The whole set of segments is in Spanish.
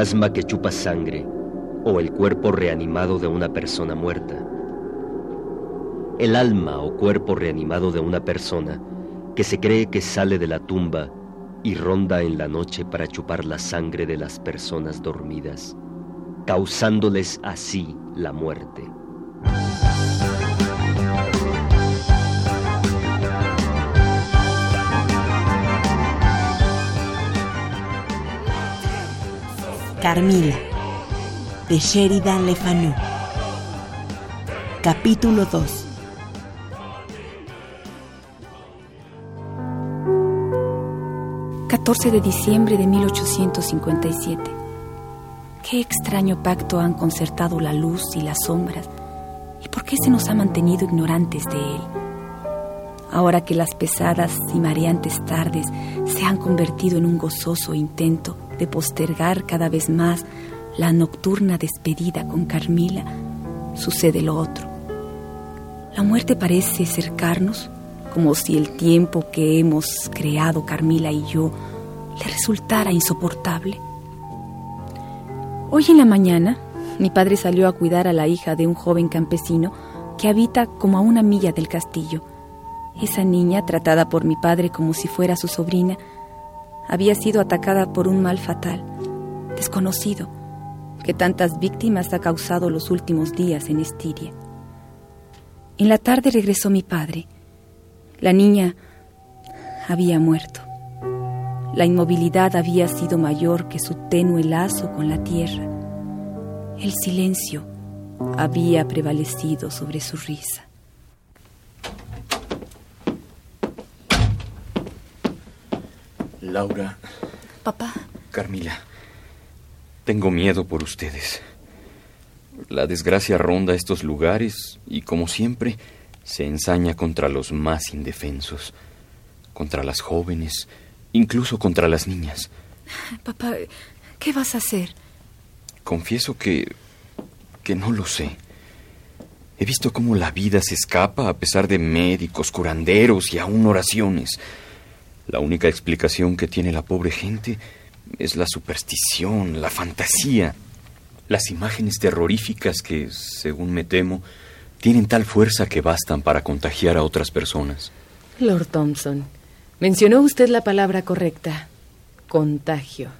Fantasma que chupa sangre o el cuerpo reanimado de una persona muerta. El alma o cuerpo reanimado de una persona que se cree que sale de la tumba y ronda en la noche para chupar la sangre de las personas dormidas, causándoles así la muerte. Carmila, de Sheridan Le Fanu. Capítulo 2. ...14 de diciembre de 1857... ...qué extraño pacto han concertado la luz y las sombras... ¿Y por qué se nos ha mantenido ignorantes de él? Ahora que las pesadas y mareantes tardes... ...se han convertido en un gozoso intento de postergar cada vez más la nocturna despedida con Carmila, sucede lo otro. La muerte parece cercarnos, como si el tiempo que hemos creado Carmila y yo le resultara insoportable. Hoy en la mañana, mi padre salió a cuidar a la hija de un joven campesino que habita como a una milla del castillo. Esa niña, tratada por mi padre como si fuera su sobrina, había sido atacada por un mal fatal, desconocido, que tantas víctimas ha causado los últimos días en Estiria. En la tarde regresó mi padre. La niña había muerto. La inmovilidad había sido mayor que su tenue lazo con la tierra. El silencio había prevalecido sobre su risa. Laura. Papá. Carmila. Tengo miedo por ustedes. La desgracia ronda estos lugares y, como siempre, se ensaña contra los más indefensos, contra las jóvenes, incluso contra las niñas. Papá, ¿qué vas a hacer? Confieso que... que no lo sé. He visto cómo la vida se escapa a pesar de médicos, curanderos y aún oraciones. La única explicación que tiene la pobre gente es la superstición, la fantasía, las imágenes terroríficas que, según me temo, tienen tal fuerza que bastan para contagiar a otras personas. Lord Thompson, mencionó usted la palabra correcta, contagio.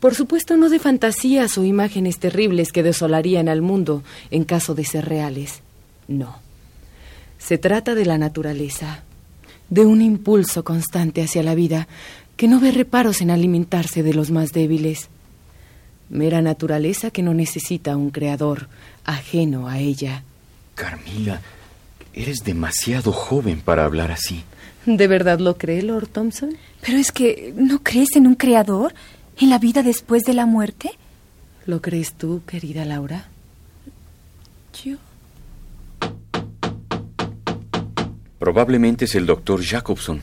Por supuesto, no de fantasías o imágenes terribles que desolarían al mundo en caso de ser reales. No. Se trata de la naturaleza, de un impulso constante hacia la vida que no ve reparos en alimentarse de los más débiles. Mera naturaleza que no necesita un creador ajeno a ella. Carmila, eres demasiado joven para hablar así. ¿De verdad lo cree, Lord Thompson? Pero es que, ¿no crees en un creador? ¿En la vida después de la muerte? ¿Lo crees tú, querida Laura? Yo. Probablemente es el doctor Jacobson.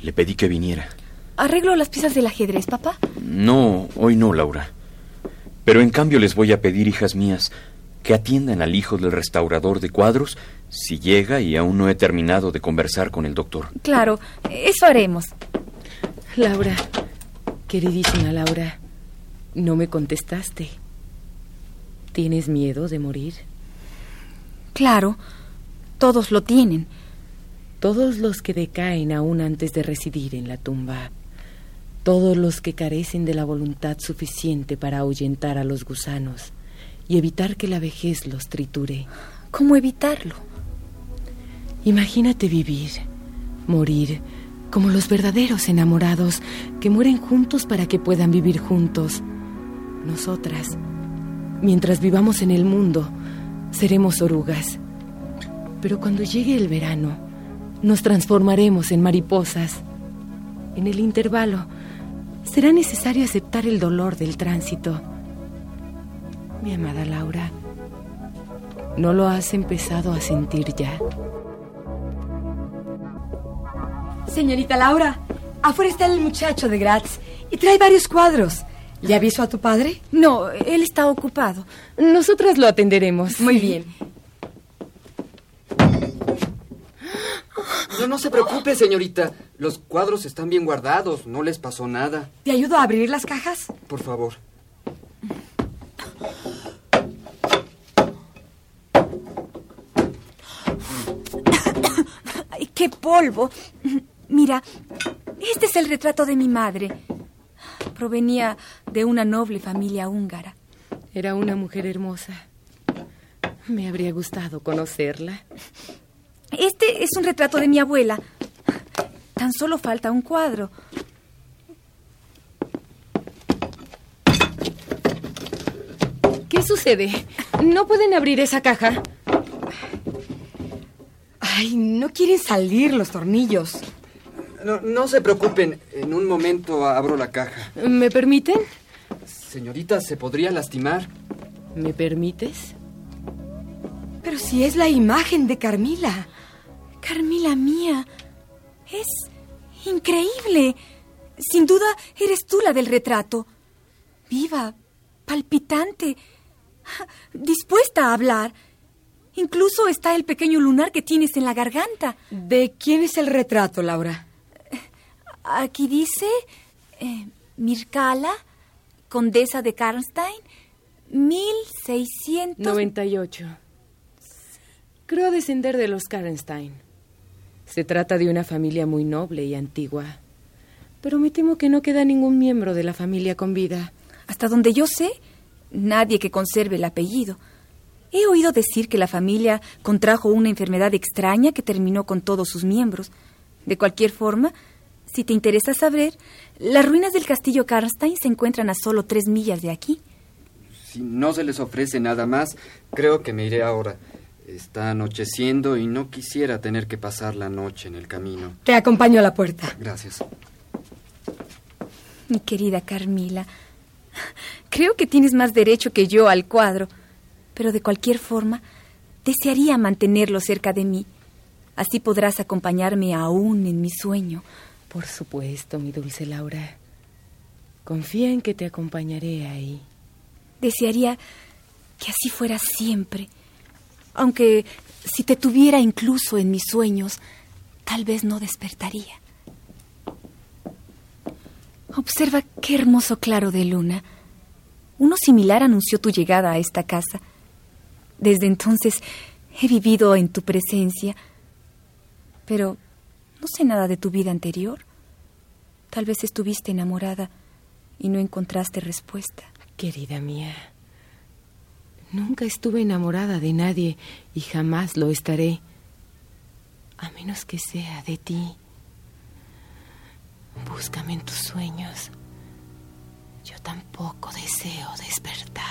Le pedí que viniera. ¿Arreglo las piezas del ajedrez, papá? No, hoy no, Laura. Pero en cambio les voy a pedir, hijas mías, que atiendan al hijo del restaurador de cuadros si llega y aún no he terminado de conversar con el doctor. Claro, eso haremos. Laura, queridísima Laura, no me contestaste. ¿Tienes miedo de morir? Claro, todos lo tienen. Todos los que decaen aún antes de residir en la tumba. Todos los que carecen de la voluntad suficiente para ahuyentar a los gusanos y evitar que la vejez los triture. ¿Cómo evitarlo? Imagínate vivir, morir, como los verdaderos enamorados que mueren juntos para que puedan vivir juntos. Nosotras, Mientras vivamos en el mundo, seremos orugas. Pero cuando llegue el verano, nos transformaremos en mariposas. En el intervalo, será necesario aceptar el dolor del tránsito. Mi amada Laura, ¿no lo has empezado a sentir ya? Señorita Laura, afuera está el muchacho de Graz y trae varios cuadros. ¿Le aviso a tu padre? No, él está ocupado. Nosotras lo atenderemos. Muy bien. No, no se preocupe, señorita. Los cuadros están bien guardados. No les pasó nada. ¿Te ayudo a abrir las cajas? Por favor. ¡Ay, qué polvo! Mira, este es el retrato de mi madre. Provenía de una noble familia húngara. Era una mujer hermosa. Me habría gustado conocerla. Este es un retrato de mi abuela. Tan solo falta un cuadro. ¿Qué sucede? ¿No pueden abrir esa caja? Ay, no quieren salir los tornillos. No, no se preocupen. En un momento abro la caja. ¿Me permiten? Señorita, se podría lastimar. ¿Me permites? Pero si es la imagen de Carmila. Carmila mía, es increíble. Sin duda eres tú la del retrato. Viva, palpitante, dispuesta a hablar. Incluso está el pequeño lunar que tienes en la garganta. ¿De quién es el retrato, Laura? Aquí dice eh, Mircala, condesa de Karnstein, 1600... 98. Creo descender de los Karnstein. Se trata de una familia muy noble y antigua. Pero me temo que no queda ningún miembro de la familia con vida. Hasta donde yo sé, nadie que conserve el apellido. He oído decir que la familia contrajo una enfermedad extraña que terminó con todos sus miembros. De cualquier forma, si te interesa saber, las ruinas del castillo Karnstein se encuentran a solo tres millas de aquí. Si no se les ofrece nada más, creo que me iré ahora. Está anocheciendo y no quisiera tener que pasar la noche en el camino. Te acompaño a la puerta. Gracias. Mi querida Carmila, creo que tienes más derecho que yo al cuadro, pero de cualquier forma, desearía mantenerlo cerca de mí. Así podrás acompañarme aún en mi sueño. Por supuesto, mi dulce Laura. Confía en que te acompañaré ahí. Desearía que así fuera siempre. Aunque si te tuviera incluso en mis sueños, tal vez no despertaría. Observa qué hermoso claro de luna. Uno similar anunció tu llegada a esta casa. Desde entonces he vivido en tu presencia, pero no sé nada de tu vida anterior. Tal vez estuviste enamorada y no encontraste respuesta. Querida mía, nunca estuve enamorada de nadie y jamás lo estaré, a menos que sea de ti. Búscame en tus sueños. Yo tampoco deseo despertar.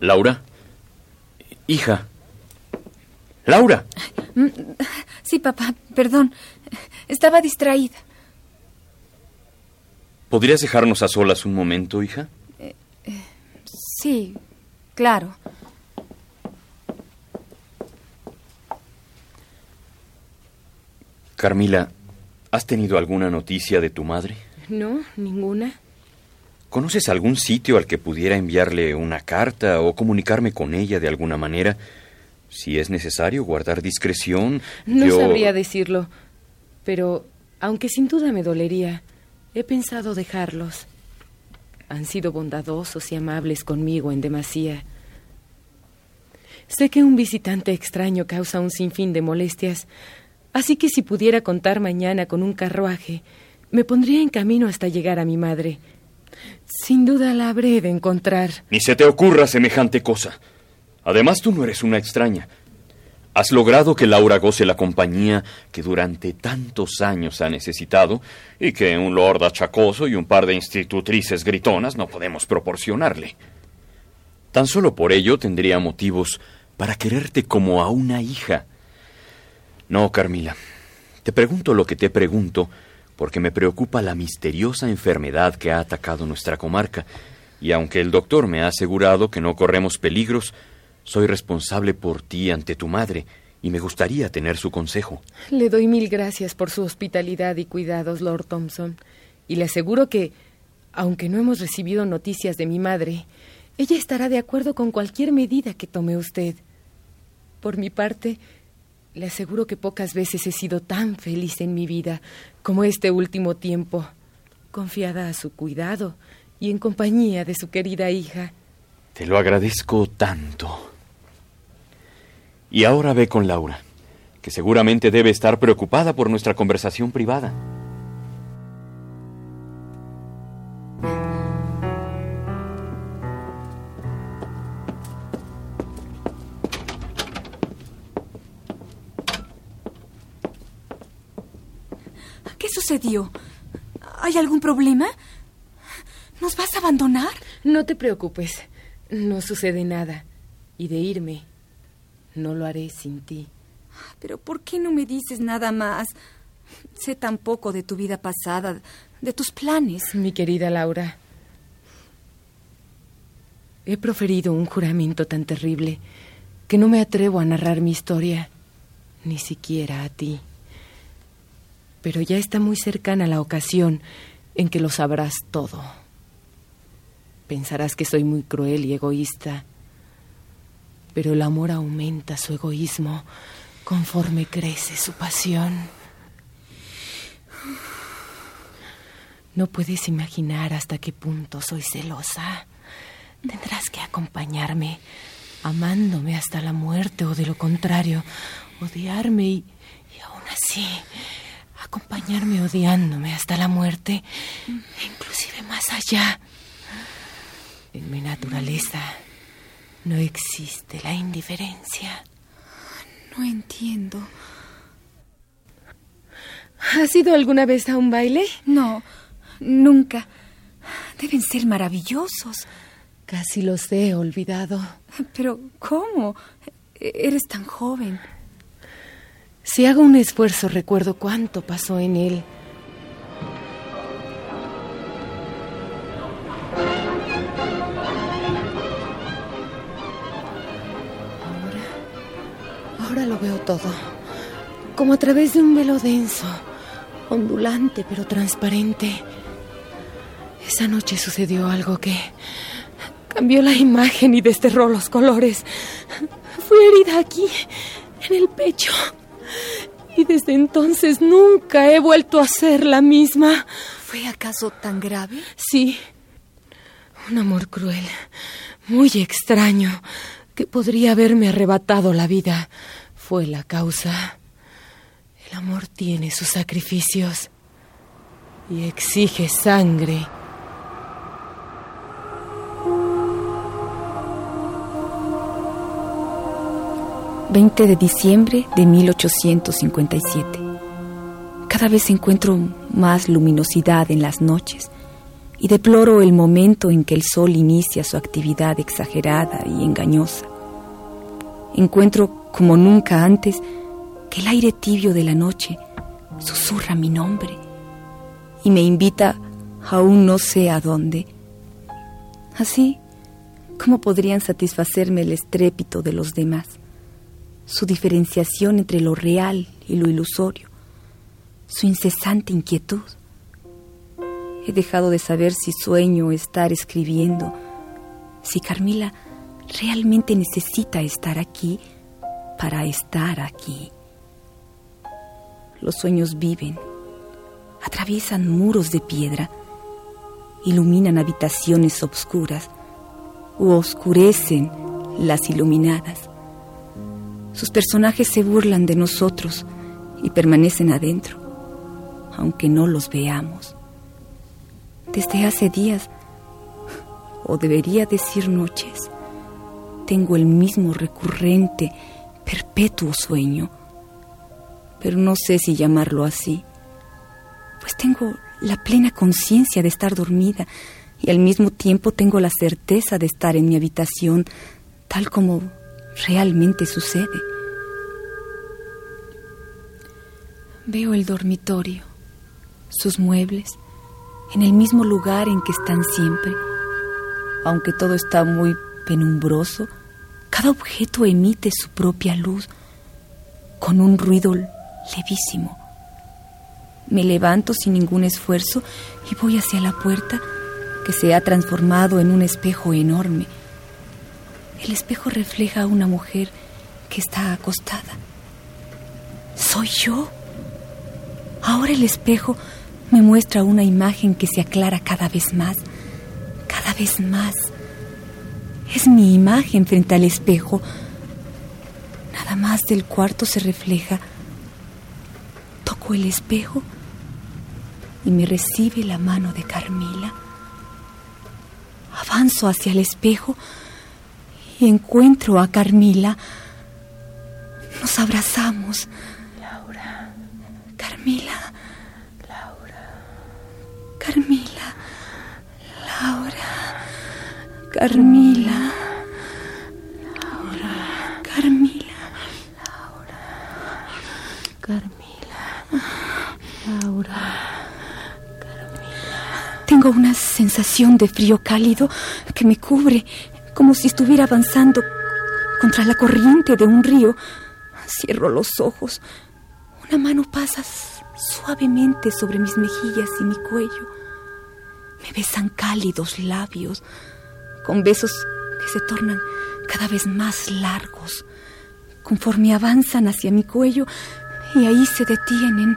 Laura. Hija. Laura. Sí, papá, perdón. Estaba distraída. ¿Podrías dejarnos a solas un momento, hija? Sí, claro. Carmila, ¿has tenido alguna noticia de tu madre? No, ninguna. ¿Conoces algún sitio al que pudiera enviarle una carta o comunicarme con ella de alguna manera? Si es necesario guardar discreción, No yo... sabría decirlo, pero aunque sin duda me dolería, he pensado dejarlos. Han sido bondadosos y amables conmigo en demasía. Sé que un visitante extraño causa un sinfín de molestias, así que si pudiera contar mañana con un carruaje, me pondría en camino hasta llegar a mi madre. Sin duda la habré de encontrar. Ni se te ocurra semejante cosa. Además, tú no eres una extraña. Has logrado que Laura goce la compañía que durante tantos años ha necesitado y que un lord achacoso y un par de institutrices gritonas no podemos proporcionarle. Tan solo por ello tendría motivos para quererte como a una hija. No, Carmila. Te pregunto lo que te pregunto porque me preocupa la misteriosa enfermedad que ha atacado nuestra comarca, y aunque el doctor me ha asegurado que no corremos peligros, soy responsable por ti ante tu madre, y me gustaría tener su consejo. Le doy mil gracias por su hospitalidad y cuidados, Lord Thompson, y le aseguro que, aunque no hemos recibido noticias de mi madre, ella estará de acuerdo con cualquier medida que tome usted. Por mi parte, le aseguro que pocas veces he sido tan feliz en mi vida como este último tiempo, confiada a su cuidado y en compañía de su querida hija. Te lo agradezco tanto. Y ahora ve con Laura, que seguramente debe estar preocupada por nuestra conversación privada. ¿Qué sucedió? ¿Hay algún problema? ¿Nos vas a abandonar? No te preocupes. No sucede nada. Y de irme, no lo haré sin ti. Pero ¿por qué no me dices nada más? Sé tan poco de tu vida pasada, de tus planes. Mi querida Laura, he proferido un juramento tan terrible que no me atrevo a narrar mi historia, ni siquiera a ti. Pero ya está muy cercana la ocasión en que lo sabrás todo. Pensarás que soy muy cruel y egoísta, pero el amor aumenta su egoísmo conforme crece su pasión. No puedes imaginar hasta qué punto soy celosa. Tendrás que acompañarme, amándome hasta la muerte o de lo contrario, odiarme y, aún así acompañarme odiándome hasta la muerte, e inclusive más allá. En mi naturaleza no existe la indiferencia. No entiendo. ¿Has ido alguna vez a un baile? No, nunca. Deben ser maravillosos. Casi los he olvidado. Pero, ¿cómo? Eres tan joven. Si hago un esfuerzo, recuerdo cuánto pasó en él. Ahora, lo veo todo, como a través de un velo denso, ondulante pero transparente. Esa noche sucedió algo que cambió la imagen y desterró los colores. Fui herida aquí, en el pecho. Y desde entonces nunca he vuelto a ser la misma. ¿Fue acaso tan grave? Sí. Un amor cruel, muy extraño, que podría haberme arrebatado la vida. Fue la causa. El amor tiene sus sacrificios y exige sangre. 20 de diciembre de 1857. Cada vez encuentro más luminosidad en las noches y deploro el momento en que el sol inicia su actividad exagerada y engañosa. Encuentro como nunca antes que el aire tibio de la noche susurra mi nombre y me invita aún no sé a dónde. Así, ¿cómo podrían satisfacerme el estrépito de los demás? su diferenciación entre lo real y lo ilusorio, su incesante inquietud. He dejado de saber si sueño estar escribiendo, si Carmila realmente necesita estar aquí para estar aquí. Los sueños viven, atraviesan muros de piedra, iluminan habitaciones obscuras u oscurecen las iluminadas. Sus personajes se burlan de nosotros y permanecen adentro, aunque no los veamos. Desde hace días, o debería decir noches, tengo el mismo recurrente perpetuo sueño. Pero no sé si llamarlo así, pues tengo la plena conciencia de estar dormida y al mismo tiempo tengo la certeza de estar en mi habitación tal como realmente sucede. Veo el dormitorio, sus muebles, en el mismo lugar en que están siempre. Aunque todo está muy penumbroso, cada objeto emite su propia luz con un ruido levísimo. Me levanto sin ningún esfuerzo y voy hacia la puerta que se ha transformado en un espejo enorme. El espejo refleja a una mujer que está acostada. ¿Soy yo? Ahora el espejo me muestra una imagen que se aclara cada vez más, cada vez más. Es mi imagen frente al espejo. Nada más del cuarto se refleja. Toco el espejo y me recibe la mano de Carmila. Avanzo hacia el espejo y encuentro a Carmila. Nos abrazamos. Laura. Carmila. Carmila. Laura. Carmila. Laura. Carmila. Carmila. Laura. Tengo una sensación de frío cálido que me cubre, como si estuviera avanzando contra la corriente de un río. Cierro los ojos. Una mano pasa suavemente sobre mis mejillas y mi cuello. Me besan cálidos labios, con besos que se tornan cada vez más largos, conforme avanzan hacia mi cuello y ahí se detienen.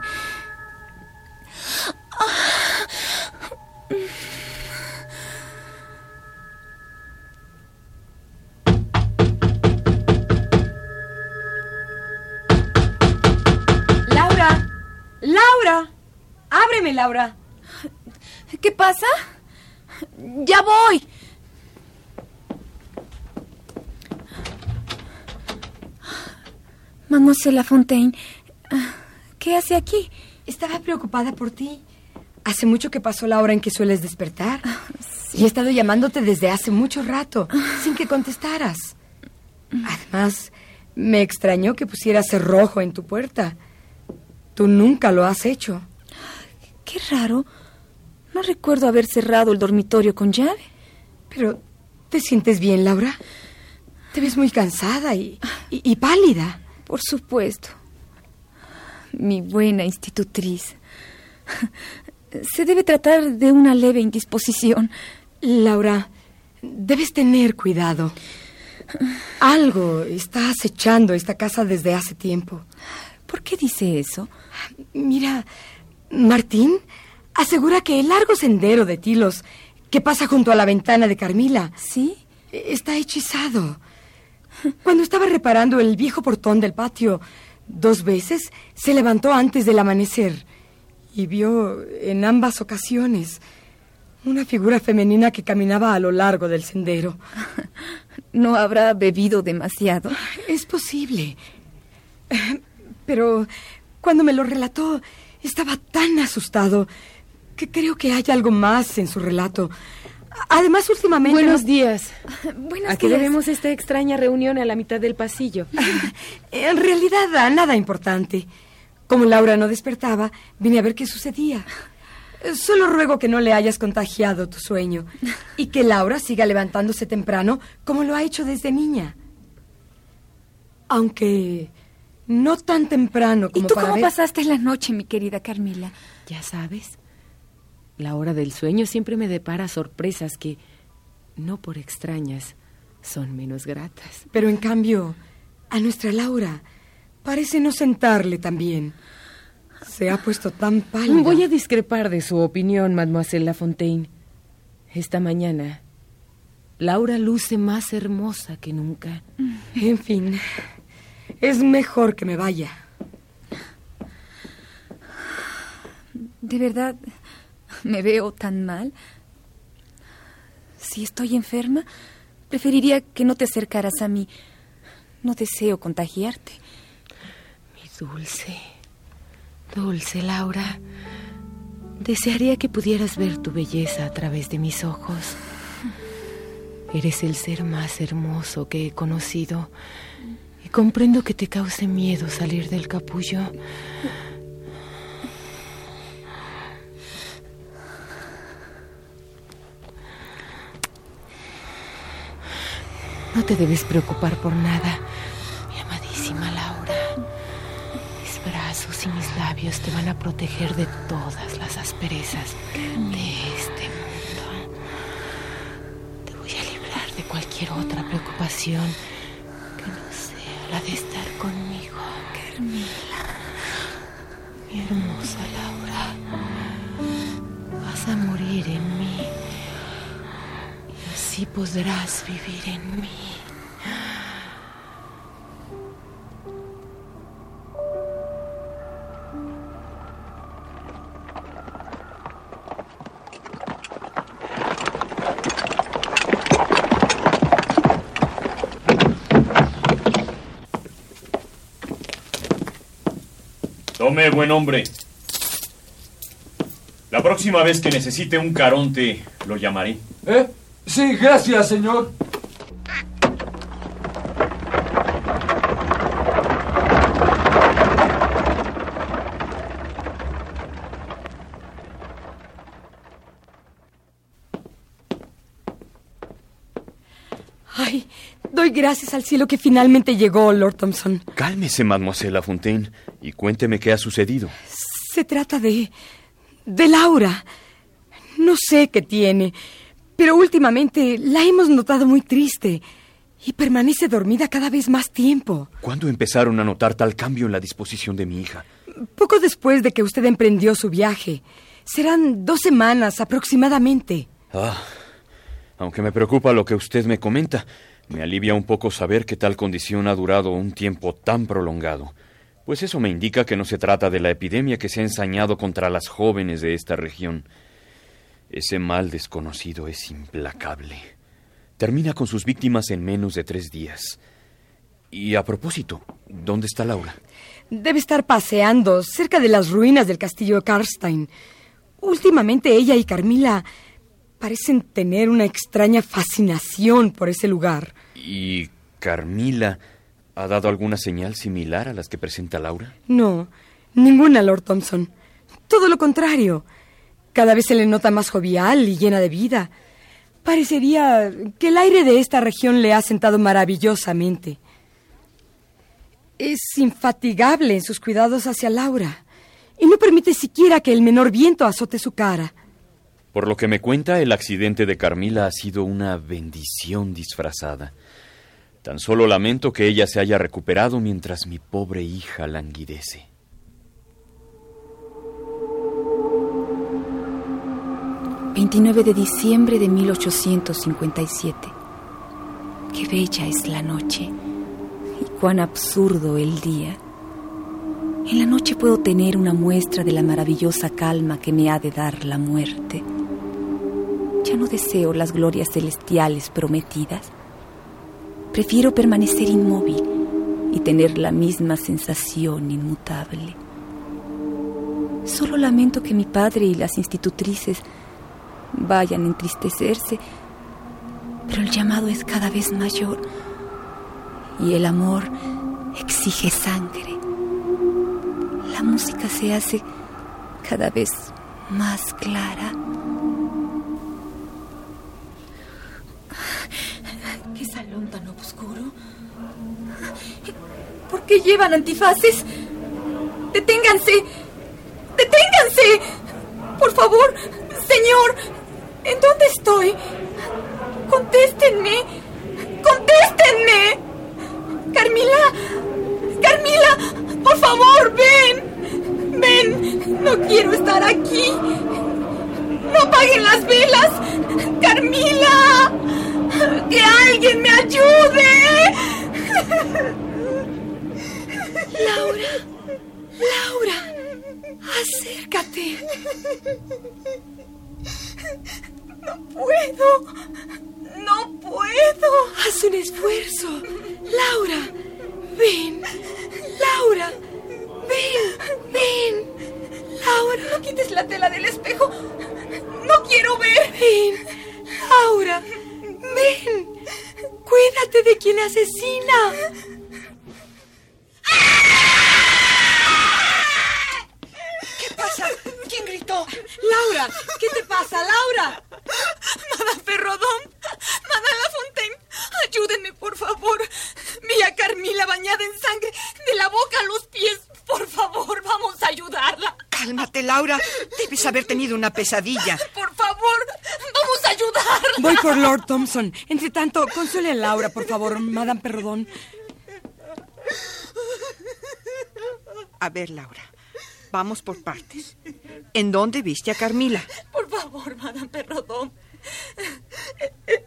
Laura, Laura, ábreme, Laura. ¿Qué pasa? Ya voy. Mademoiselle Lafontaine, ¿qué hace aquí? Estaba preocupada por ti. Hace mucho que pasó la hora en que sueles despertar. Y he estado llamándote desde hace mucho rato, sin que contestaras. Además, me extrañó que pusieras cerrojo en tu puerta. Tú nunca lo has hecho. Qué raro. No recuerdo haber cerrado el dormitorio con llave. Pero, ¿te sientes bien, Laura? Te ves muy cansada y, y- y pálida. Por supuesto. Mi buena institutriz. Se debe tratar de una leve indisposición. Laura, debes tener cuidado. Algo está acechando esta casa desde hace tiempo. ¿Por qué dice eso? Mira, Martín asegura que el largo sendero de tilos que pasa junto a la ventana de Carmila ¿Sí? está hechizado. Cuando estaba reparando el viejo portón del patio, dos veces se levantó antes del amanecer y vio en ambas ocasiones una figura femenina que caminaba a lo largo del sendero. No habrá bebido demasiado. Es posible. Pero cuando me lo relató, estaba tan asustado que creo que hay algo más en su relato. Además, últimamente... Buenos no- días. Buenos ¿A qué días. debemos esta extraña reunión a la mitad del pasillo? En realidad, nada importante. Como Laura no despertaba, vine a ver qué sucedía. Solo ruego que no le hayas contagiado tu sueño y que Laura siga levantándose temprano como lo ha hecho desde niña. Aunque no tan temprano como ¿Y tú para cómo ver- pasaste la noche, mi querida Carmila? Ya sabes, la hora del sueño siempre me depara sorpresas que, no por extrañas, son menos gratas. Pero en cambio, a nuestra Laura parece no sentarle tan bien. Se ha puesto tan pálida. Voy a discrepar de su opinión, mademoiselle Lafontaine. Esta mañana, Laura luce más hermosa que nunca. En fin, es mejor que me vaya. ¿De verdad me veo tan mal? Si estoy enferma, preferiría que no te acercaras a mí. No deseo contagiarte. Mi dulce, dulce Laura. Desearía que pudieras ver tu belleza a través de mis ojos. Eres el ser más hermoso que he conocido y comprendo que te cause miedo salir del capullo. No te debes preocupar por nada, mi amadísima Laura. Mis brazos y mis labios te van a proteger de todas las asperezas de este mundo. Te voy a librar de cualquier otra preocupación que no sea la de estar conmigo. Carmila. Mi hermosa Laura, vas a morir en mí así podrás vivir en mí. Tome, buen hombre. La próxima vez que necesite un caronte, lo llamaré. ¿Eh? Sí, gracias, señor. Ay, doy gracias al cielo que finalmente llegó, Lord Thompson. Cálmese, mademoiselle Lafontaine, y cuénteme qué ha sucedido. Se trata de... de Laura. No sé qué tiene, pero últimamente la hemos notado muy triste y permanece dormida cada vez más tiempo. ¿Cuándo empezaron a notar tal cambio en la disposición de mi hija? Poco después de que usted emprendió su viaje. Serán dos semanas aproximadamente. Ah, aunque me preocupa lo que usted me comenta, me alivia un poco saber que tal condición ha durado un tiempo tan prolongado, pues eso me indica que no se trata de la epidemia que se ha ensañado contra las jóvenes de esta región. Ese mal desconocido es implacable. Termina con sus víctimas en menos de tres días. Y a propósito, ¿dónde está Laura? Debe estar paseando cerca de las ruinas del castillo de Karstein. Últimamente ella y Carmila parecen tener una extraña fascinación por ese lugar. ¿Y Carmila ha dado alguna señal similar a las que presenta Laura? No, ninguna, Lord Thompson. Todo lo contrario. Cada vez se le nota más jovial y llena de vida. Parecería que el aire de esta región le ha sentado maravillosamente. Es infatigable en sus cuidados hacia Laura y no permite siquiera que el menor viento azote su cara. Por lo que me cuenta, el accidente de Carmila ha sido una bendición disfrazada. Tan solo lamento que ella se haya recuperado mientras mi pobre hija languidece. ...29 de diciembre de 1857... ...qué bella es la noche... ...y cuán absurdo el día... En la noche puedo tener una muestra de la maravillosa calma que me ha de dar la muerte. Ya no deseo las glorias celestiales prometidas. Prefiero permanecer inmóvil y tener la misma sensación inmutable. Solo lamento que mi padre y las institutrices vayan a entristecerse, pero el llamado es cada vez mayor y el amor exige sangre. La música se hace cada vez más clara. ¿Qué salón tan oscuro? ¿Por qué llevan antifaces? ¡Deténganse! ¡Deténganse! Por favor, señor, ¿en dónde estoy? Contéstenme. Contéstenme. Carmila. Carmila, por favor, ven. Ven. No quiero estar aquí. No apaguen las velas. Carmila. Que alguien me ayude. Laura. Laura. Acércate. No puedo. No puedo. Haz un esfuerzo. Laura, Ven, Laura. Ven, ven. Laura, no quites la tela del espejo. No quiero ver. Ven, Laura. Ven. Cuídate de quien asesina. ¿Qué pasa? ¿Quién gritó? Laura, ¿qué te pasa, Laura? Madame Perrodón, Madame Lafontaine, ayúdenme, por favor. Vi a Carmila bañada en sangre de la boca a los pies. Por favor, vamos a ayudarla. Cálmate, Laura. Debes haber tenido una pesadilla. Por favor, vamos a ayudarla. Voy por Lord Thompson. Entre tanto, consuele a Laura, por favor, Madame Perrodón. A ver, Laura. Vamos por partes. ¿En dónde viste a Carmila? Por favor, Madame Perrodón.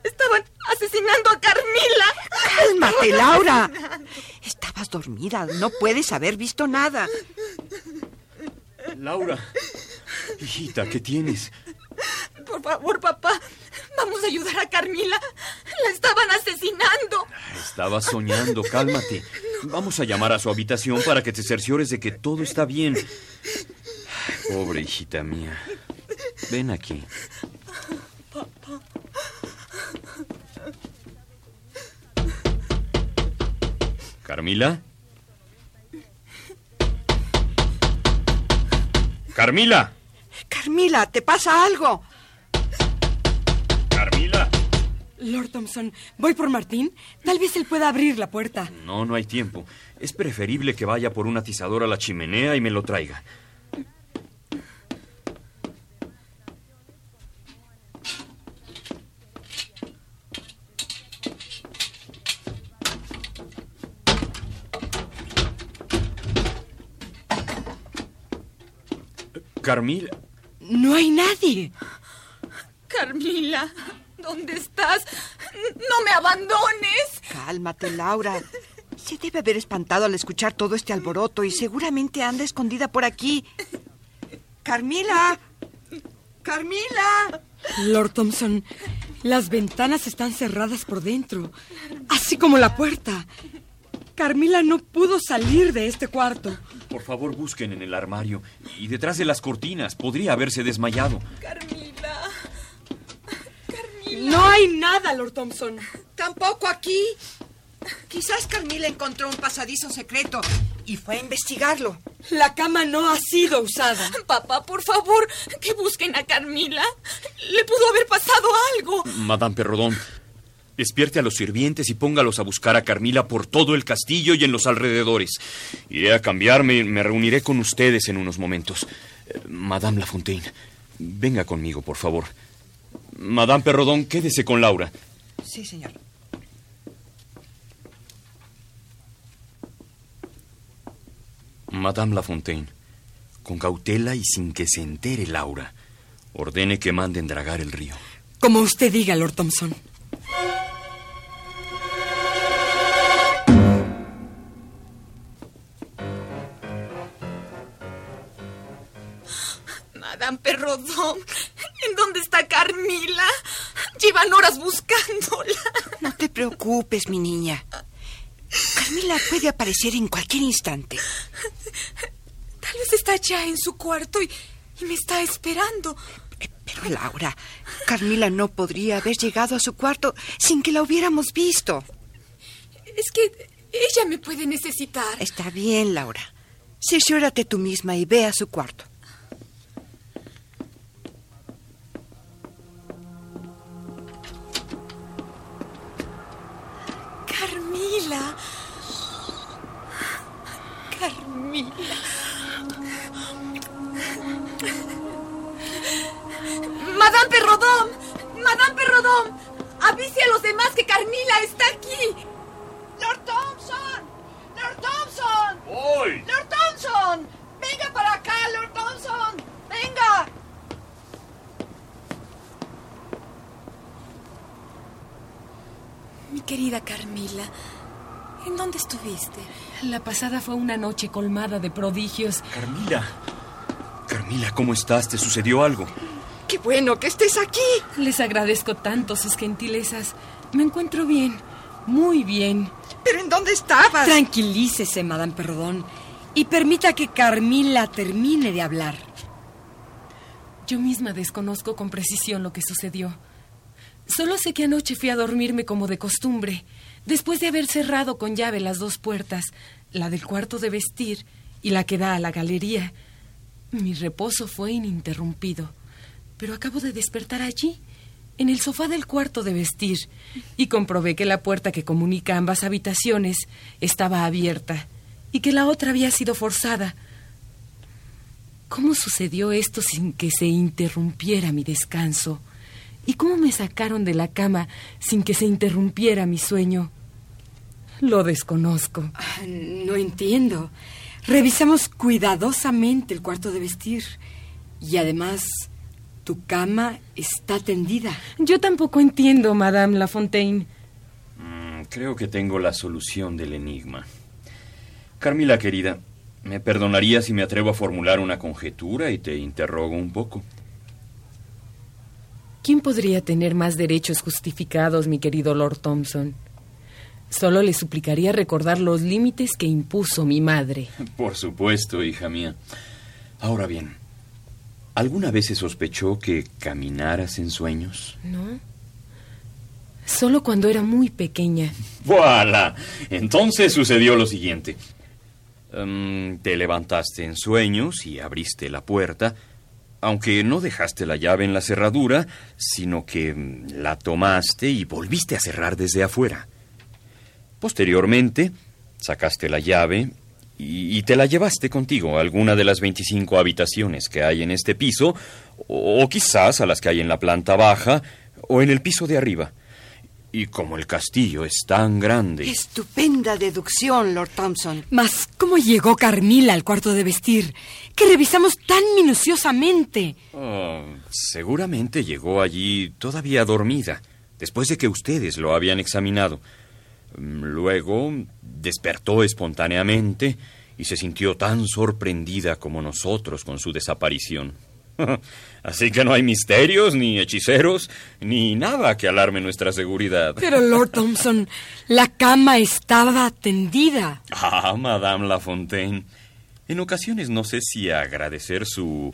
Estaban asesinando a Carmila. Cálmate, Laura. Estabas dormida. No puedes haber visto nada. Laura. Hijita, ¿qué tienes? Por favor, papá. Vamos a ayudar a Carmila. La estaban asesinando. Estaba soñando, cálmate. Vamos a llamar a su habitación para que te cerciores de que todo está bien. Pobre hijita mía. Ven aquí. ¿Carmila? ¡Carmila! Carmila, ¿te pasa algo? Lord Thompson, voy por Martín. Tal vez él pueda abrir la puerta. No, no hay tiempo. Es preferible que vaya por un atizador a la chimenea y me lo traiga. Carmila. No hay nadie. Carmila, ¿dónde estás? No me abandones. Cálmate, Laura. Se debe haber espantado al escuchar todo este alboroto y seguramente anda escondida por aquí. Carmila. Carmila. Lord Thompson, las ventanas están cerradas por dentro, así como la puerta. Carmila no pudo salir de este cuarto. Por favor, busquen en el armario y detrás de las cortinas. Podría haberse desmayado. Carmila. No hay nada, Lord Thompson. Tampoco aquí. Quizás Carmila encontró un pasadizo secreto y fue a investigarlo. La cama no ha sido usada. Papá, por favor, que busquen a Carmila. Le pudo haber pasado algo. Madame Perrodón, despierte a los sirvientes y póngalos a buscar a Carmila por todo el castillo y en los alrededores. Iré a cambiarme y me reuniré con ustedes en unos momentos. Eh, Madame Lafontaine, venga conmigo, por favor. Madame Perrodón, quédese con Laura. Sí, señor. Madame Lafontaine, con cautela y sin que se entere Laura, ordene que manden dragar el río. Como usted diga, Lord Thompson. Perrodón, ¿en dónde está Carmila? Llevan horas buscándola. No te preocupes, mi niña. Carmila puede aparecer en cualquier instante. Tal vez está ya en su cuarto y, y me está esperando. Pero Laura, Carmila no podría haber llegado a su cuarto sin que la hubiéramos visto. Es que ella me puede necesitar. Está bien, Laura. Cerciórate tú misma y ve a su cuarto. Carmila. Carmila. Madame Perrodón. Madame Perrodón. Avise a los demás que Carmila está aquí. Lord Thompson. Lord Thompson. ¡Voy! Lord Thompson. Venga para acá, Lord Thompson. Venga. Mi querida Carmila, ¿en dónde estuviste? La pasada fue una noche colmada de prodigios. Carmila. Carmila, ¿cómo estás? ¿Te sucedió algo? Qué bueno que estés aquí. Les agradezco tanto sus gentilezas. Me encuentro bien. Muy bien. ¿Pero en dónde estabas? Tranquilícese, Madame Perdón, y permita que Carmila termine de hablar. Yo misma desconozco con precisión lo que sucedió. Solo sé que anoche fui a dormirme como de costumbre, después de haber cerrado con llave las dos puertas, la del cuarto de vestir y la que da a la galería. Mi reposo fue ininterrumpido, pero acabo de despertar allí, en el sofá del cuarto de vestir, y comprobé que la puerta que comunica ambas habitaciones estaba abierta y que la otra había sido forzada. ¿Cómo sucedió esto sin que se interrumpiera mi descanso? ¿Y cómo me sacaron de la cama sin que se interrumpiera mi sueño? Lo desconozco. Ah, No entiendo. Revisamos cuidadosamente el cuarto de vestir. Y además, tu cama está tendida. Yo tampoco entiendo, Madame Lafontaine. Mm, Creo que tengo la solución del enigma. Carmila, querida, ¿me perdonaría si me atrevo a formular una conjetura y te interrogo un poco? ¿Quién podría tener más derechos justificados, mi querido Lord Thompson? Solo le suplicaría recordar los límites que impuso mi madre. Por supuesto, hija mía. Ahora bien, ¿alguna vez se sospechó que caminaras en sueños? ¿No? Solo cuando era muy pequeña. ¡Voilà! Entonces sucedió lo siguiente. Em, te levantaste en sueños y abriste la puerta, aunque no dejaste la llave en la cerradura, sino que mm, la tomaste y volviste a cerrar desde afuera. Posteriormente, sacaste la llave y, y te la llevaste contigo a alguna de las 25 habitaciones que hay en este piso, o, o quizás a las que hay en la planta baja o en el piso de arriba. Y como el castillo es tan grande... Estupenda deducción, Lord Thompson. Mas, ¿cómo llegó Carmila al cuarto de vestir? Que revisamos tan minuciosamente. Oh, seguramente llegó allí todavía dormida, después de que ustedes lo habían examinado. Luego despertó espontáneamente y se sintió tan sorprendida como nosotros con su desaparición. Así que no hay misterios, ni hechiceros, ni nada que alarme nuestra seguridad. Pero, Lord Thompson, la cama estaba tendida. Ah, Madame Lafontaine. En ocasiones no sé si agradecer su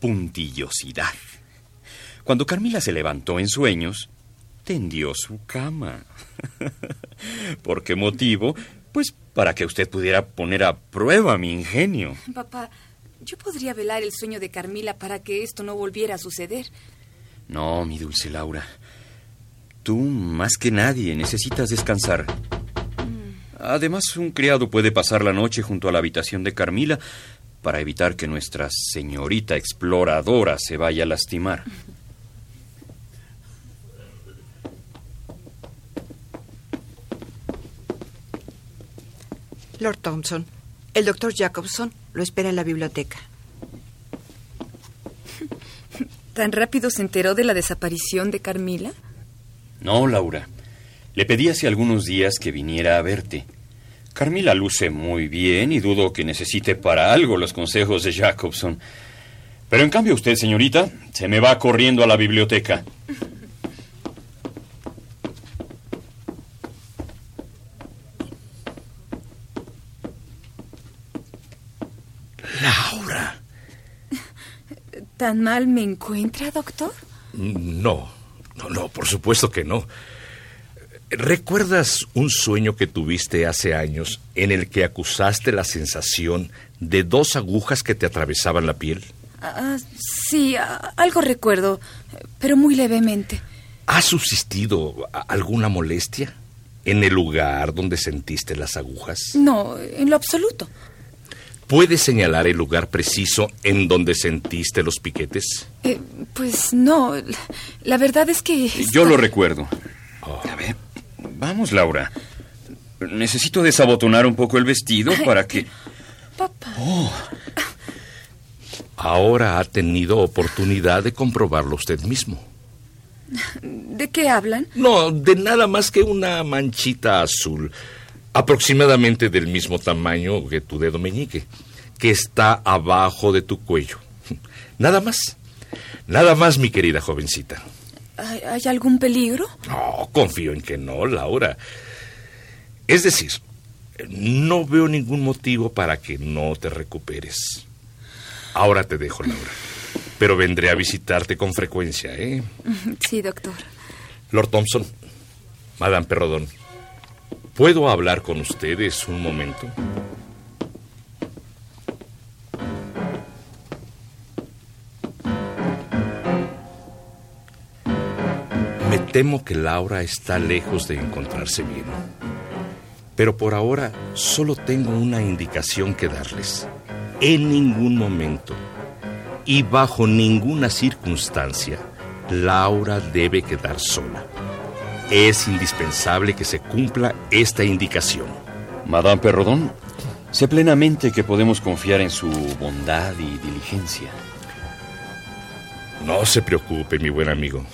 puntillosidad. Cuando Carmila se levantó en sueños, tendió su cama. ¿Por qué motivo? Pues para que usted pudiera poner a prueba mi ingenio. Papá, yo podría velar el sueño de Carmila para que esto no volviera a suceder. No, mi dulce Laura. Tú, más que nadie, necesitas descansar. Además, un criado puede pasar la noche junto a la habitación de Carmila para evitar que nuestra señorita exploradora se vaya a lastimar. Lord Thompson, el doctor Jacobson lo espera en la biblioteca. ¿Tan rápido se enteró de la desaparición de Carmila? No, Laura. Le pedí hace algunos días que viniera a verte. Carmila luce muy bien y dudo que necesite para algo los consejos de Jacobson. Pero en cambio usted, señorita, se me va corriendo a la biblioteca. Laura. ¿Tan mal me encuentra, doctor? No, no, no, por supuesto que no. ¿Recuerdas un sueño que tuviste hace años en el que acusaste la sensación de dos agujas que te atravesaban la piel? Ah, sí, ah, algo recuerdo, pero muy levemente. ¿Ha subsistido alguna molestia en el lugar donde sentiste las agujas? No, en lo absoluto. ¿Puedes señalar el lugar preciso en donde sentiste los piquetes? Eh, pues no, la verdad es que... Yo lo recuerdo. A ver, vamos, Laura. Necesito desabotonar un poco el vestido para que... Papá. Oh. Ahora ha tenido oportunidad de comprobarlo usted mismo. ¿De qué hablan? No, de nada más que una manchita azul, aproximadamente del mismo tamaño que tu dedo meñique, que está abajo de tu cuello. Nada más. Nada más, mi querida jovencita. ¿Hay, algún peligro? No, confío en que no, Laura. Es decir, no veo ningún motivo para que no te recuperes. Ahora te dejo, Laura. Pero vendré a visitarte con frecuencia, ¿eh? Sí, doctor. Lord Thompson, Madame Perrodón, ¿puedo hablar con ustedes un momento? Me temo que Laura está lejos de encontrarse bien. Pero por ahora solo tengo una indicación que darles. En ningún momento y bajo ninguna circunstancia, Laura debe quedar sola. Es indispensable que se cumpla esta indicación. Madame Perrodón, sé plenamente que podemos confiar en su bondad y diligencia. No se preocupe, mi buen amigo.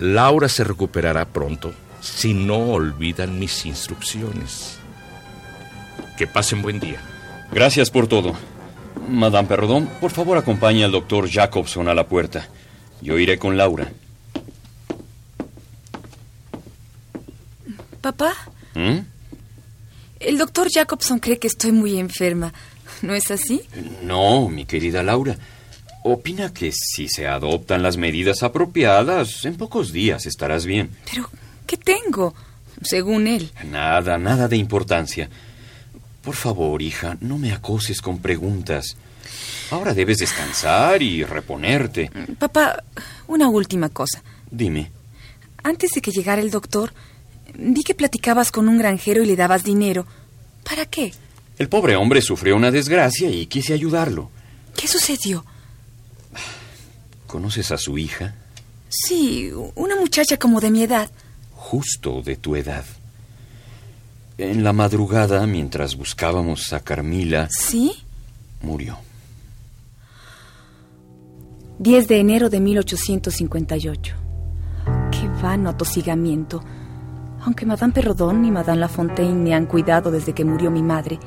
Laura se recuperará pronto si no olvidan mis instrucciones. Que pasen buen día. Gracias por todo. Madame Perrodón, por favor acompañe al doctor Jacobson a la puerta. Yo iré con Laura. Papá, ¿Mm? el doctor Jacobson cree que estoy muy enferma. ¿No es así? No, mi querida Laura. Opina que si se adoptan las medidas apropiadas, en pocos días estarás bien. Pero, ¿qué tengo? Según él. Nada, nada de importancia. Por favor, hija, no me acoses con preguntas. Ahora debes descansar y reponerte. Papá, una última cosa. Dime. Antes de que llegara el doctor, vi que platicabas con un granjero y le dabas dinero. ¿Para qué? El pobre hombre sufrió una desgracia y quise ayudarlo. ¿Qué sucedió? ¿Conoces a su hija? Sí, una muchacha como de mi edad. Justo de tu edad. En la madrugada, mientras buscábamos a Carmila, ¿Sí? murió. 10 de enero de 1858. Qué vano atosigamiento. Aunque Madame Perrodón y Madame Lafontaine me han cuidado desde que murió mi madre,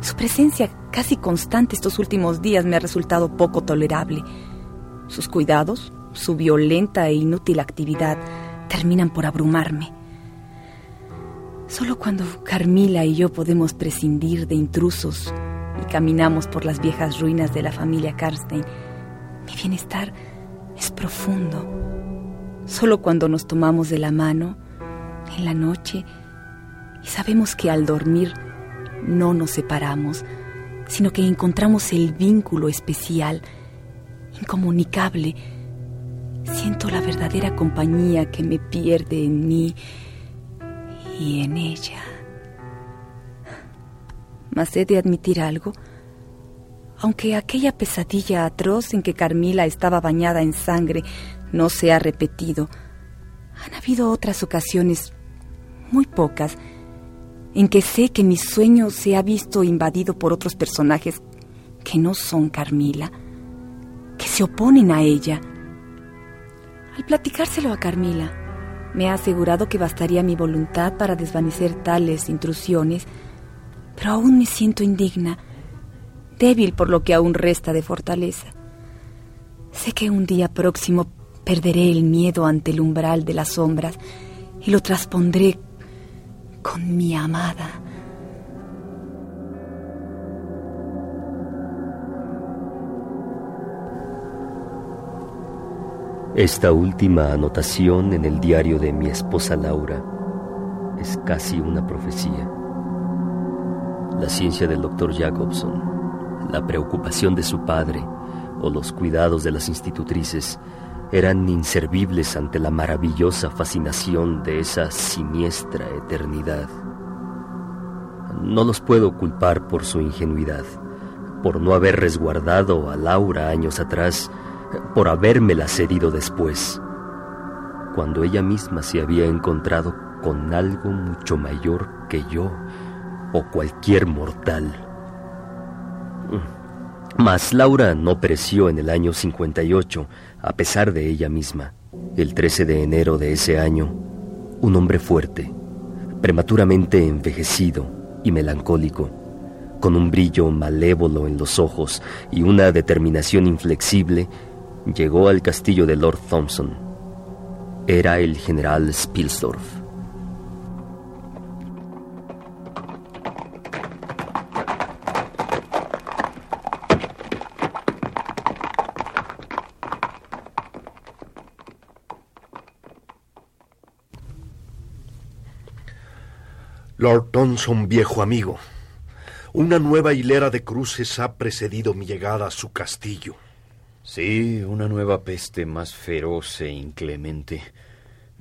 su presencia casi constante estos últimos días me ha resultado poco tolerable. Sus cuidados, su violenta e inútil actividad, terminan por abrumarme. Solo cuando Carmila y yo podemos prescindir de intrusos y caminamos por las viejas ruinas de la familia Karstein, mi bienestar es profundo. Solo cuando nos tomamos de la mano en la noche y sabemos que al dormir no nos separamos, sino que encontramos el vínculo especial, incomunicable, siento la verdadera compañía que me pierde en mí y en ella. Mas he de admitir algo. Aunque aquella pesadilla atroz en que Carmila estaba bañada en sangre no se ha repetido, han habido otras ocasiones, muy pocas, en que sé que mi sueño se ha visto invadido por otros personajes que no son Carmila, que se oponen a ella. Al platicárselo a Carmila, me ha asegurado que bastaría mi voluntad para desvanecer tales intrusiones, pero aún me siento indigna, débil por lo que aún resta de fortaleza. Sé que un día próximo perderé el miedo ante el umbral de las sombras y lo traspondré con mi amada. Esta última anotación en el diario de mi esposa Laura es casi una profecía. La ciencia del doctor Jacobson, la preocupación de su padre o los cuidados de las institutrices eran inservibles ante la maravillosa fascinación de esa siniestra eternidad. No los puedo culpar por su ingenuidad, por no haber resguardado a Laura años atrás, por habérmela cedido después, cuando ella misma se había encontrado con algo mucho mayor que yo o cualquier mortal. Mas Laura no pereció en el año 58, a pesar de ella misma. El 13 de enero de ese año, un hombre fuerte, prematuramente envejecido y melancólico, con un brillo malévolo en los ojos y una determinación inflexible, llegó al castillo de Lord Thompson. Era el general Spilsdorf. Lord Thompson, viejo amigo, una nueva hilera de cruces ha precedido mi llegada a su castillo. Sí, una nueva peste más feroz e inclemente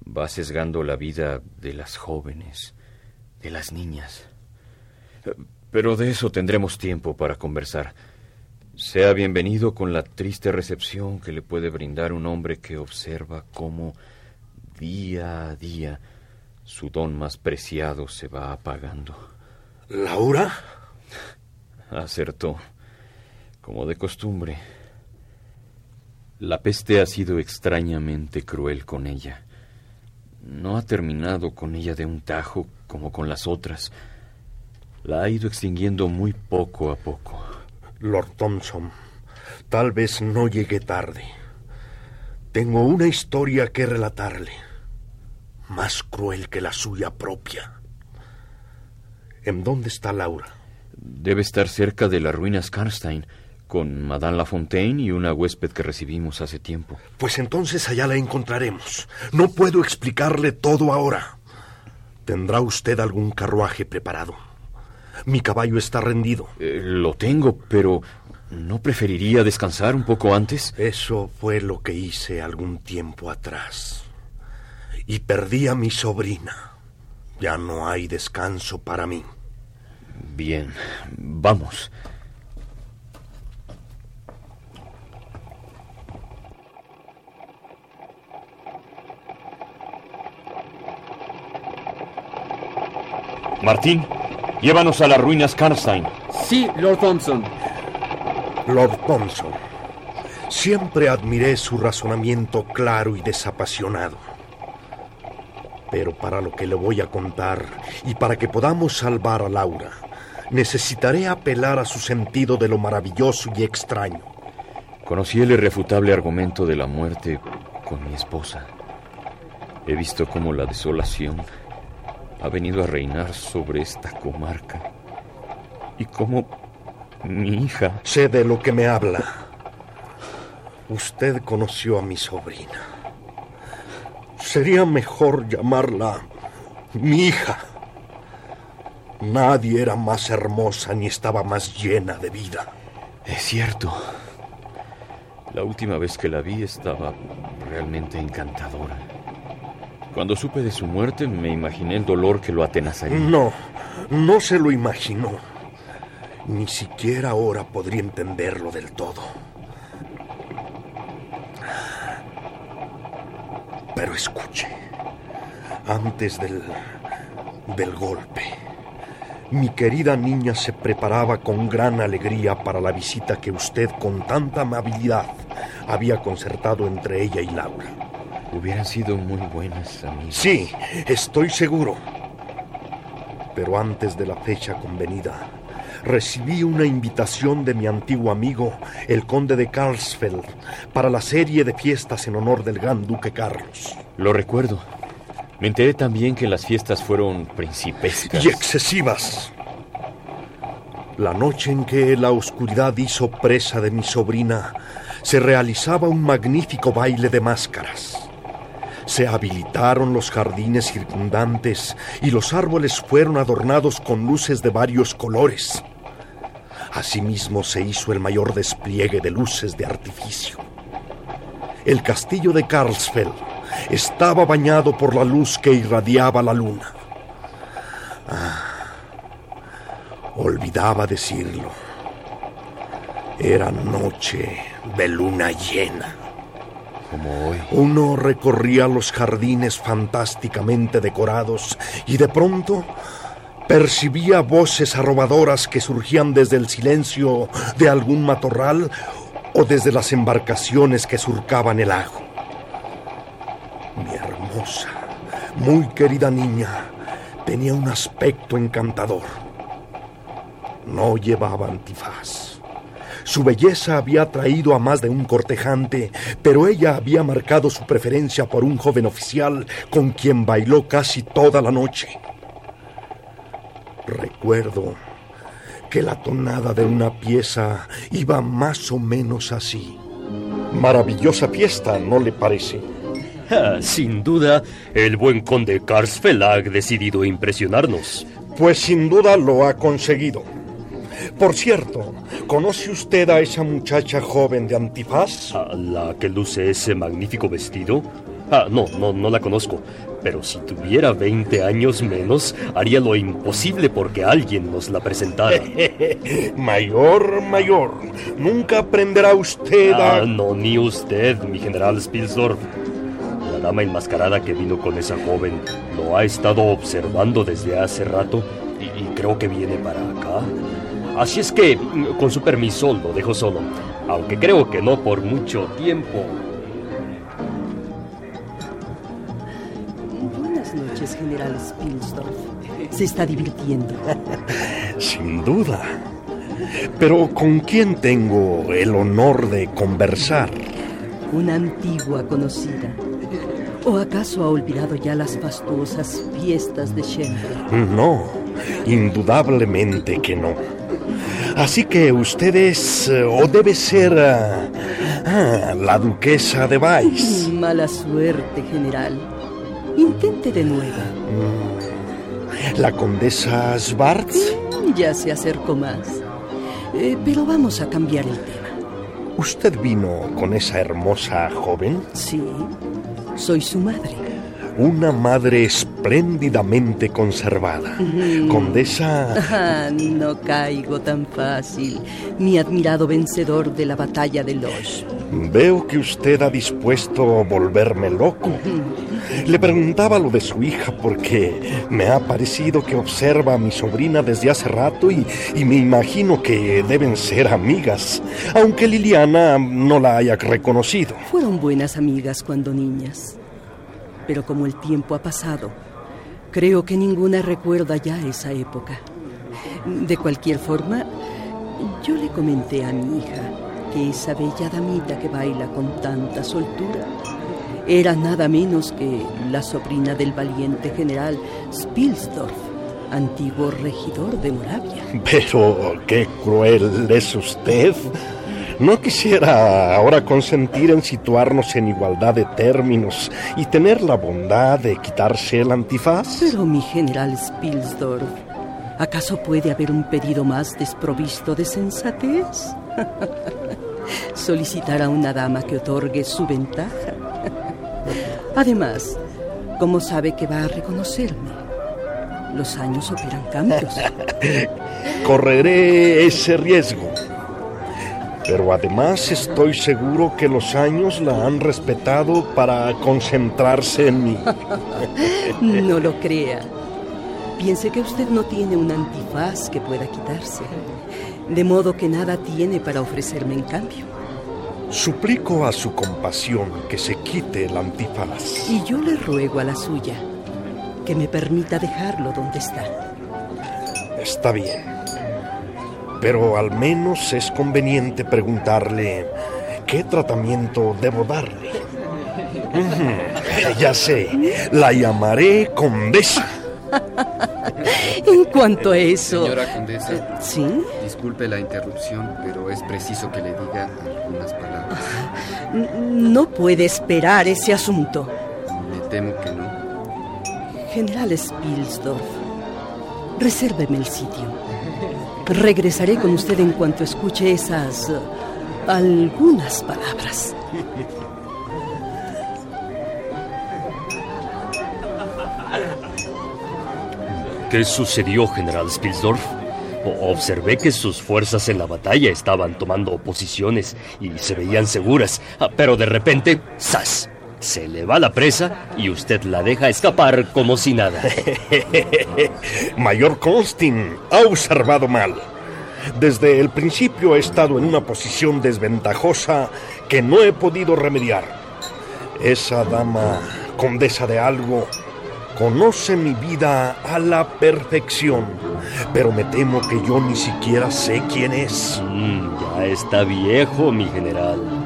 va sesgando la vida de las jóvenes, de las niñas. Pero de eso tendremos tiempo para conversar. Sea bienvenido con la triste recepción que le puede brindar un hombre que observa cómo día a día su don más preciado se va apagando. ¿Laura? Acertó, como de costumbre. La peste ha sido extrañamente cruel con ella. No ha terminado con ella de un tajo como con las otras. La ha ido extinguiendo muy poco a poco. Lord Thompson, tal vez no llegue tarde. Tengo una historia que relatarle, más cruel que la suya propia. ¿En dónde está Laura? Debe estar cerca de las ruinas Karnstein, con Madame Lafontaine y una huésped que recibimos hace tiempo. Pues entonces allá la encontraremos. No puedo explicarle todo ahora. ¿Tendrá usted algún carruaje preparado? Mi caballo está rendido. Eh, lo tengo, pero ¿no preferiría descansar un poco antes? Eso fue lo que hice algún tiempo atrás. Y perdí a mi sobrina. Ya no hay descanso para mí. Bien, vamos. Martín, llévanos a las ruinas Karnstein. Sí, Lord Thompson. Lord Thompson, siempre admiré su razonamiento claro y desapasionado. Pero para lo que le voy a contar y para que podamos salvar a Laura, necesitaré apelar a su sentido de lo maravilloso y extraño. Conocí el irrefutable argumento de la muerte con mi esposa. He visto cómo la desolación ha venido a reinar sobre esta comarca y cómo mi hija... Sé de lo que me habla. Usted conoció a mi sobrina. Sería mejor llamarla mi hija. Nadie era más hermosa ni estaba más llena de vida. Es cierto. La última vez que la vi estaba realmente encantadora. Cuando supe de su muerte me imaginé el dolor que lo atenazaría. No, no se lo imaginó. Ni siquiera ahora podría entenderlo del todo. Pero escuche, antes del, del golpe, mi querida niña se preparaba con gran alegría para la visita que usted con tanta amabilidad había concertado entre ella y Laura. Hubieran sido muy buenas amigas. Sí, estoy seguro. Pero antes de la fecha convenida, recibí una invitación de mi antiguo amigo, el conde de Karlsfeld, para la serie de fiestas en honor del gran duque Carlos. Lo recuerdo. Me enteré también que las fiestas fueron principescas. Y excesivas. La noche en que la oscuridad hizo presa de mi sobrina, se realizaba un magnífico baile de máscaras. Se habilitaron los jardines circundantes y los árboles fueron adornados con luces de varios colores. Asimismo se hizo el mayor despliegue de luces de artificio. El castillo de Karlsfeld estaba bañado por la luz que irradiaba la luna. Ah, olvidaba decirlo. Era noche de luna llena. Como hoy. Uno recorría los jardines fantásticamente decorados y de pronto percibía voces arrobadoras que surgían desde el silencio de algún matorral o desde las embarcaciones que surcaban el lago. Mi hermosa, muy querida niña tenía un aspecto encantador. No llevaba antifaz. Su belleza había atraído a más de un cortejante, pero ella había marcado su preferencia por un joven oficial con quien bailó casi toda la noche. Recuerdo que la tonada de una pieza iba más o menos así. Maravillosa fiesta, ¿no le parece? Ah, sin duda, el buen conde Karsfeld ha decidido impresionarnos. Pues sin duda lo ha conseguido. Por cierto, ¿conoce usted a esa muchacha joven de antifaz? ¿A ¿La que luce ese magnífico vestido? Ah, no, no, no la conozco. Pero si tuviera 20 años menos, haría lo imposible porque alguien nos la presentara. mayor, mayor. Nunca aprenderá usted a... Ah, no, ni usted, mi general Spilsdorf. La dama enmascarada que vino con esa joven lo ha estado observando desde hace rato y, y creo que viene para acá. Así es que, con su permiso, lo dejo solo. Aunque creo que no por mucho tiempo. Buenas noches, General Spilsdorf. Se está divirtiendo. Sin duda. Pero ¿con quién tengo el honor de conversar? Una antigua conocida. ¿O acaso ha olvidado ya las fastuosas fiestas de Shenberg? No, indudablemente que no. Así que usted es, eh, o debe ser, ah, ah, la duquesa de Weiss. Mala suerte, general. Intente de nuevo. ¿La condesa Schwartz? Ya se acercó más. Eh, pero vamos a cambiar el tema. ¿Usted vino con esa hermosa joven? Sí, soy su madre. Una madre espléndidamente conservada. Condesa... Ah, no caigo tan fácil, mi admirado vencedor de la batalla de Loche. Veo que usted ha dispuesto volverme loco. Le preguntaba lo de su hija porque me ha parecido que observa a mi sobrina desde hace rato y, y me imagino que deben ser amigas, aunque Liliana no la haya reconocido. Fueron buenas amigas cuando niñas. Pero como el tiempo ha pasado, creo que ninguna recuerda ya esa época. De cualquier forma, yo le comenté a mi hija que esa bella damita que baila con tanta soltura era nada menos que la sobrina del valiente general Spilsdorf, antiguo regidor de Moravia. Pero qué cruel es usted. No quisiera ahora consentir en situarnos en igualdad de términos y tener la bondad de quitarse el antifaz. Pero mi general Spilsdorf, ¿acaso puede haber un pedido más desprovisto de sensatez? Solicitar a una dama que otorgue su ventaja. Además, ¿cómo sabe que va a reconocerme? Los años operan cambios. Correré ese riesgo. Pero además estoy seguro que los años la han respetado para concentrarse en mí. no lo crea. Piense que usted no tiene un antifaz que pueda quitarse. De modo que nada tiene para ofrecerme en cambio. Suplico a su compasión que se quite el antifaz. Y yo le ruego a la suya que me permita dejarlo donde está. Está bien. Pero al menos es conveniente preguntarle qué tratamiento debo darle. Ya sé, la llamaré condesa. En cuanto a eso... Señora condesa. ¿Sí? Disculpe la interrupción, pero es preciso que le diga algunas palabras. No puede esperar ese asunto. Me temo que no. General Spilsdorf, resérveme el sitio. Regresaré con usted en cuanto escuche esas... Uh, algunas palabras. ¿Qué sucedió, general Spilsdorf? Observé que sus fuerzas en la batalla estaban tomando posiciones y se veían seguras, ah, pero de repente, ¡zas! Se le va la presa y usted la deja escapar como si nada. Mayor Constin ha observado mal. Desde el principio he estado en una posición desventajosa que no he podido remediar. Esa dama, condesa de algo, conoce mi vida a la perfección, pero me temo que yo ni siquiera sé quién es. Mm, ya está viejo, mi general.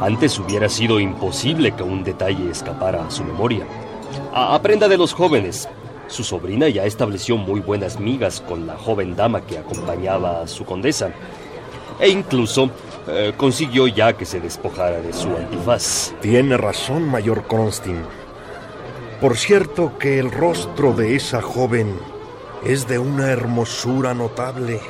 Antes hubiera sido imposible que un detalle escapara a su memoria. A aprenda de los jóvenes. Su sobrina ya estableció muy buenas migas con la joven dama que acompañaba a su condesa. E incluso eh, consiguió ya que se despojara de su antifaz. Tiene razón, mayor Constin. Por cierto que el rostro de esa joven Es de una hermosura notable.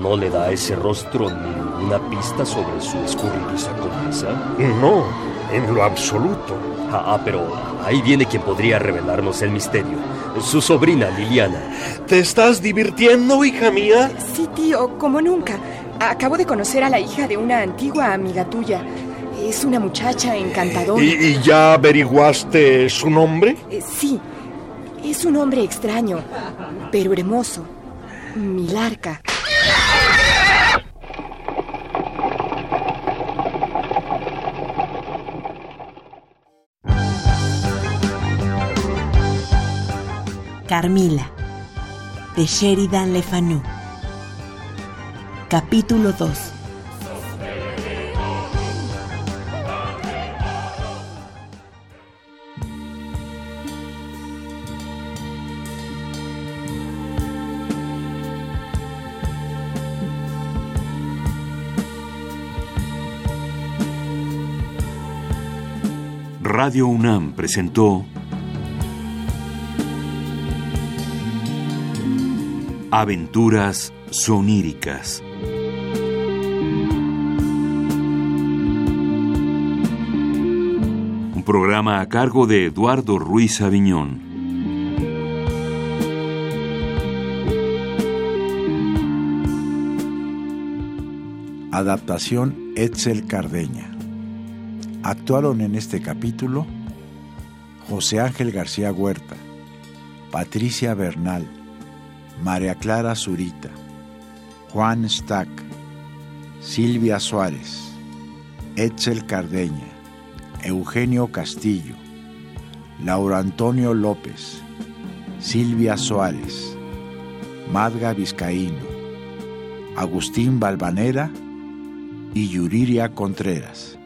¿No le da a ese rostro ninguna pista sobre su escurridiza conquista? No, en lo absoluto. Ah, ah, pero ahí viene quien podría revelarnos el misterio. Su sobrina, Liliana. ¿Te estás divirtiendo, hija mía? Sí, tío, como nunca. Acabo de conocer a la hija de una antigua amiga tuya. Es una muchacha encantadora. ¿Y, ya averiguaste su nombre? Eh, sí. Es un hombre extraño, pero hermoso. Milarca. Carmila, de Sheridan Le Fanu. Capítulo 2 Radio UNAM presentó Aventuras soníricas. Un programa a cargo de Eduardo Ruiz Aviñón. Adaptación Etzel Cardeña. Actuaron en este capítulo José Ángel García Huerta, Patricia Bernal, María Clara Zurita, Juan Stack, Silvia Suárez, Etzel Cardeña, Eugenio Castillo, Laura Antonio López, Silvia Suárez, Madga Vizcaíno, Agustín Balvanera y Yuriria Contreras.